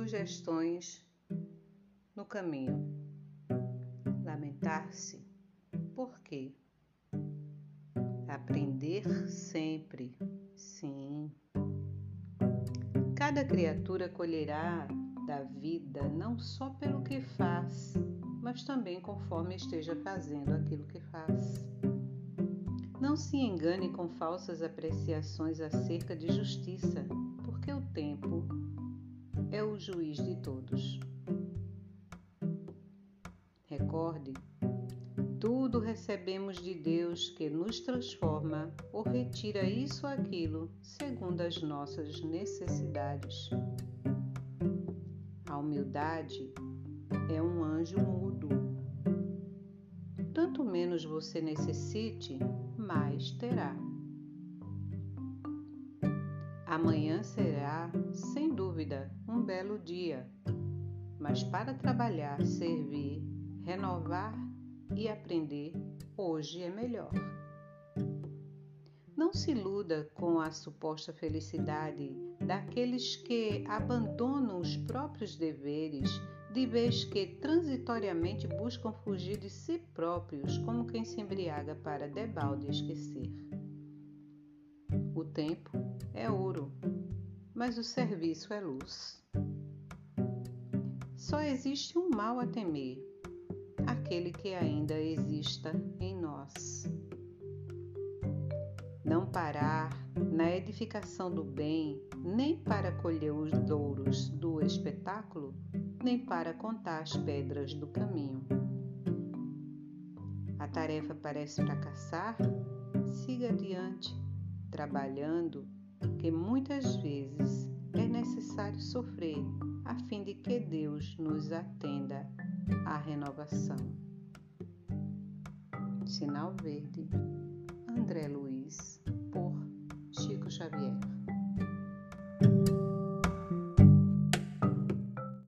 sugestões no caminho. Lamentar-se. Por quê? Aprender sempre. Sim. Cada criatura colherá da vida não só pelo que faz, mas também conforme esteja fazendo aquilo que faz. Não se engane com falsas apreciações acerca de justiça, porque o tempo juiz de todos. Recorde, tudo recebemos de Deus que nos transforma ou retira isso ou aquilo segundo as nossas necessidades. A humildade é um anjo mudo. Tanto menos você necessite, mais terá. Amanhã será, sem dúvida, um belo dia, mas para trabalhar, servir, renovar e aprender, hoje é melhor. Não se iluda com a suposta felicidade daqueles que abandonam os próprios deveres, de vez que transitoriamente buscam fugir de si próprios, como quem se embriaga para debalde esquecer. O tempo é ouro, mas o serviço é luz. Só existe um mal a temer, aquele que ainda exista em nós. Não parar na edificação do bem, nem para colher os louros do espetáculo, nem para contar as pedras do caminho. A tarefa parece fracassar? Siga adiante, trabalhando, que muitas vezes é necessário sofrer a fim de que Deus nos atenda à renovação. Sinal Verde,